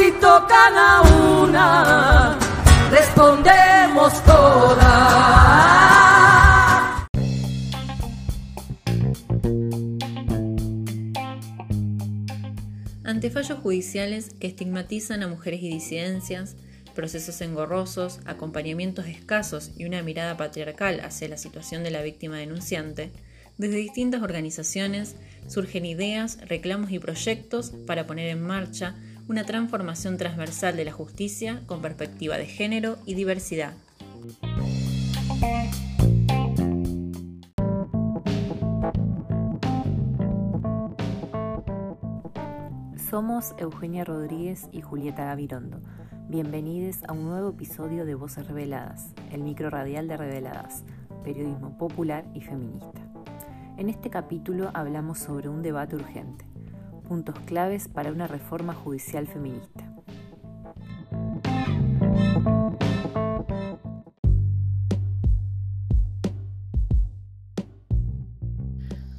Si tocan a una, respondemos todas. Ante fallos judiciales que estigmatizan a mujeres y disidencias, procesos engorrosos, acompañamientos escasos y una mirada patriarcal hacia la situación de la víctima denunciante, desde distintas organizaciones surgen ideas, reclamos y proyectos para poner en marcha una transformación transversal de la justicia con perspectiva de género y diversidad. Somos Eugenia Rodríguez y Julieta Gavirondo. Bienvenidos a un nuevo episodio de Voces Reveladas, el micro radial de Reveladas, periodismo popular y feminista. En este capítulo hablamos sobre un debate urgente, puntos claves para una reforma judicial feminista.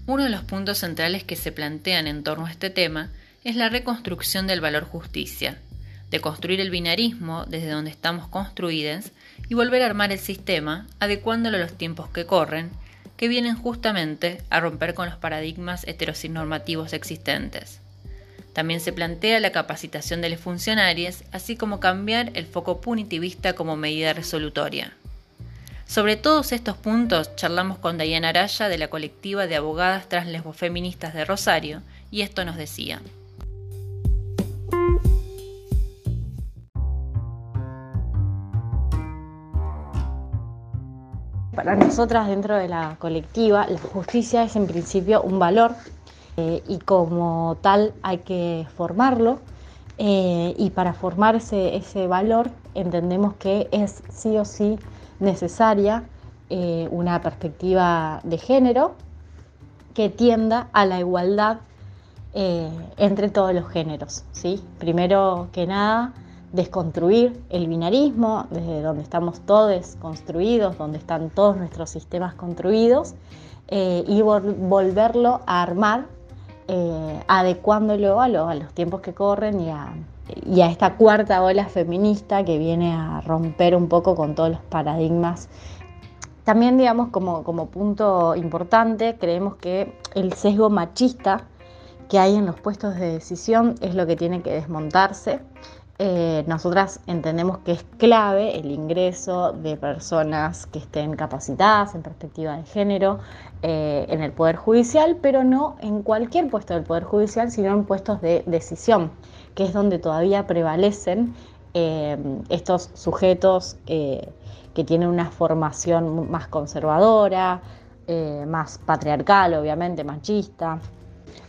Uno de los puntos centrales que se plantean en torno a este tema es la reconstrucción del valor justicia, de construir el binarismo desde donde estamos construidas y volver a armar el sistema adecuándolo a los tiempos que corren, que vienen justamente a romper con los paradigmas heterosinormativos existentes. También se plantea la capacitación de los funcionarios, así como cambiar el foco punitivista como medida resolutoria. Sobre todos estos puntos charlamos con Diana Araya de la colectiva de abogadas translesbofeministas de Rosario, y esto nos decía. Para nosotras dentro de la colectiva, la justicia es en principio un valor eh, y como tal hay que formarlo eh, y para formar ese, valor entendemos que es sí o sí necesaria eh, una perspectiva de género que tienda a la igualdad entre todos los géneros. ¿sí? Primero que nada, desconstruir el binarismo, desde donde estamos todos construidos, donde están todos nuestros sistemas construidos, y volverlo a armar, eh, adecuándolo a, los tiempos que corren y a, esta cuarta ola feminista que viene a romper un poco con todos los paradigmas. También, digamos, como punto importante, creemos que el sesgo machista que hay en los puestos de decisión es lo que tiene que desmontarse eh, nosotras entendemos que es clave el ingreso de personas que estén capacitadas en perspectiva de género eh, en el Poder Judicial, pero no en cualquier puesto del Poder Judicial, sino en puestos de decisión, que es donde todavía prevalecen eh, estos sujetos que tienen una formación más conservadora, más patriarcal, obviamente, machista.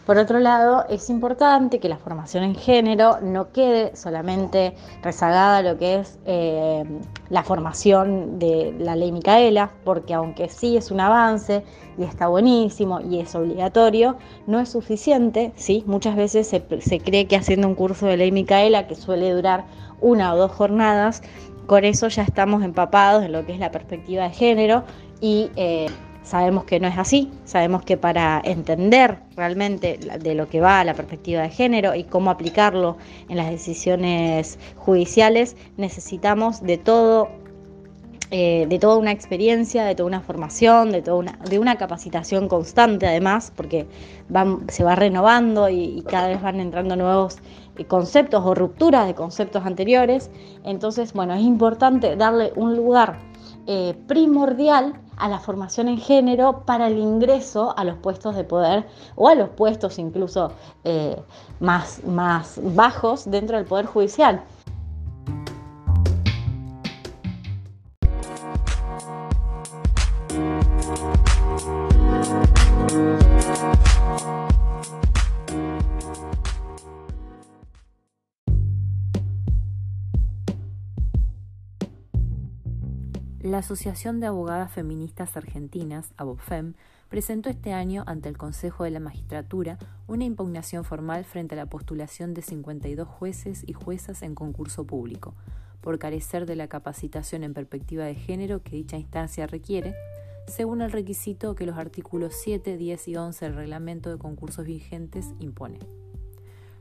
Por otro lado, es importante que la formación en género no quede solamente rezagada a lo que es eh, la formación de la ley Micaela, porque aunque sí es un avance y está buenísimo y es obligatorio, no es suficiente. ¿sí? Muchas veces se, cree que haciendo un curso de ley Micaela, que suele durar una o dos jornadas, con eso ya estamos empapados en lo que es la perspectiva de género y eh, Sabemos que no es así, sabemos que para entender realmente de lo que va la perspectiva de género y cómo aplicarlo en las decisiones judiciales, necesitamos de todo eh, de toda una experiencia, de toda una formación, de, toda una, de una capacitación constante además, porque se va renovando y, cada vez van entrando nuevos eh, conceptos o rupturas de conceptos anteriores. Entonces, bueno, es importante darle un lugar eh, primordial a la formación en género para el ingreso a los puestos de poder o a los puestos incluso eh, más, más bajos dentro del Poder Judicial. La Asociación de Abogadas Feministas Argentinas, ABOFEM, presentó este año ante el Consejo de la Magistratura una impugnación formal frente a la postulación de 52 jueces y juezas en concurso público, por carecer de la capacitación en perspectiva de género que dicha instancia requiere, según el requisito que los artículos 7, 10 y 11 del reglamento de concursos vigentes impone.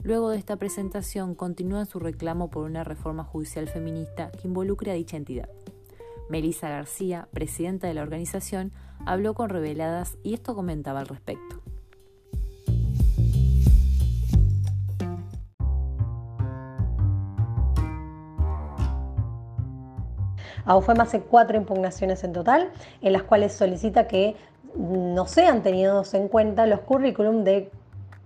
Luego de esta presentación continúan su reclamo por una reforma judicial feminista que involucre a dicha entidad. Melissa García, presidenta de la organización, habló con Reveladas y esto comentaba al respecto. AUFEM hace cuatro impugnaciones en total, en las cuales solicita que no sean tenidos en cuenta los currículum de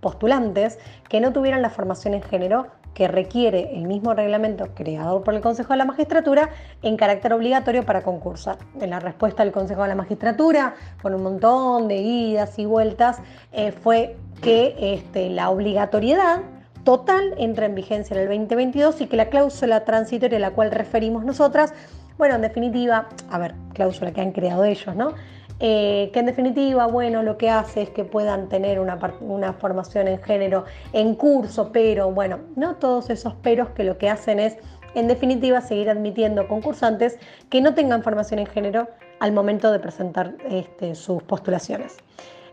postulantes que no tuvieran la formación en género que requiere el mismo reglamento creado por el Consejo de la Magistratura en carácter obligatorio para concursar. En la respuesta del Consejo de la Magistratura, con un montón de idas y vueltas, eh, fue que este, la obligatoriedad total entra en vigencia en el 2022 y que la cláusula transitoria a la cual referimos nosotras, bueno, en definitiva, a ver, cláusula que han creado ellos, ¿no? Eh, que en definitiva, bueno, lo que hace es que puedan tener una, una, formación en género en curso, pero bueno, no todos esos peros que lo que hacen es, en definitiva, seguir admitiendo concursantes que no tengan formación en género al momento de presentar este, sus postulaciones.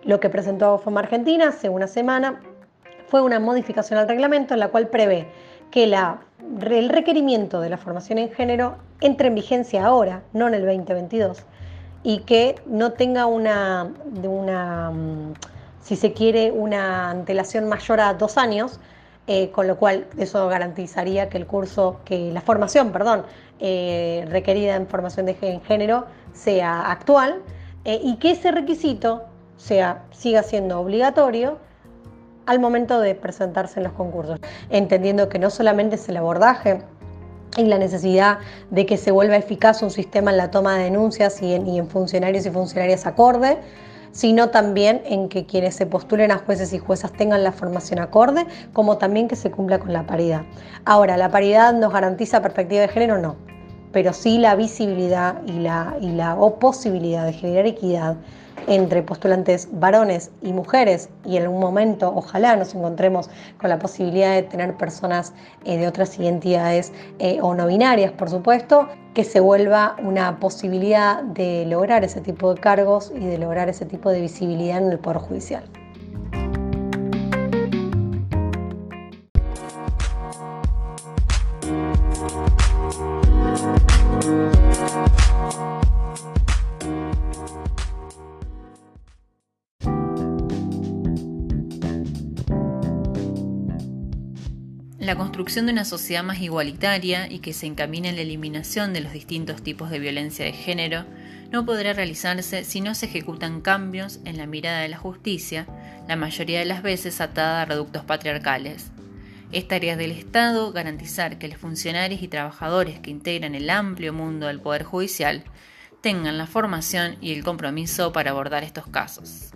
Lo que presentó FOMA Argentina hace una semana fue una modificación al reglamento en la cual prevé que la, el requerimiento de la formación en género entre en vigencia ahora, no en el 2022 y que no tenga una, mm, si se quiere, una antelación mayor a dos años, eh, con lo cual eso garantizaría que el curso, que la formación, perdón, eh, requerida en formación de género sea actual eh, y que ese requisito sea, siga siendo obligatorio al momento de presentarse en los concursos, entendiendo que no solamente es el abordaje y la necesidad de que se vuelva eficaz un sistema en la toma de denuncias y en, funcionarios y funcionarias acorde, sino también en que quienes se postulen a jueces y juezas tengan la formación acorde, como también que se cumpla con la paridad. Ahora, ¿la paridad nos garantiza perspectiva de género? No, pero sí la visibilidad y la, y la posibilidad de generar equidad entre postulantes varones y mujeres y en algún momento ojalá nos encontremos con la posibilidad de tener personas eh, de otras identidades eh, o no binarias, por supuesto, que se vuelva una posibilidad de lograr ese tipo de cargos y de lograr ese tipo de visibilidad en el Poder Judicial. La construcción de una sociedad más igualitaria y que se encamine en la eliminación de los distintos tipos de violencia de género no podrá realizarse si no se ejecutan cambios en la mirada de la justicia, la mayoría de las veces atada a reductos patriarcales. Es tarea del Estado garantizar que los funcionarios y trabajadores que integran el amplio mundo del Poder Judicial tengan la formación y el compromiso para abordar estos casos.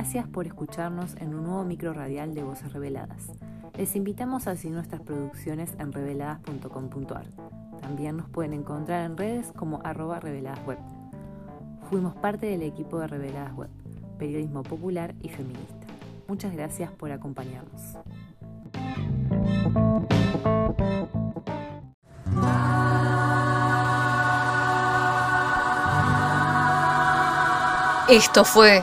Gracias por escucharnos en un nuevo micro radial de Voces Reveladas. Les invitamos a seguir nuestras producciones en reveladas.com.ar. También nos pueden encontrar en redes como arroba reveladasweb. Fuimos parte del equipo de Reveladas Web, periodismo popular y feminista. Muchas gracias por acompañarnos. Esto fue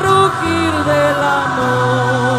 Rugir del amor.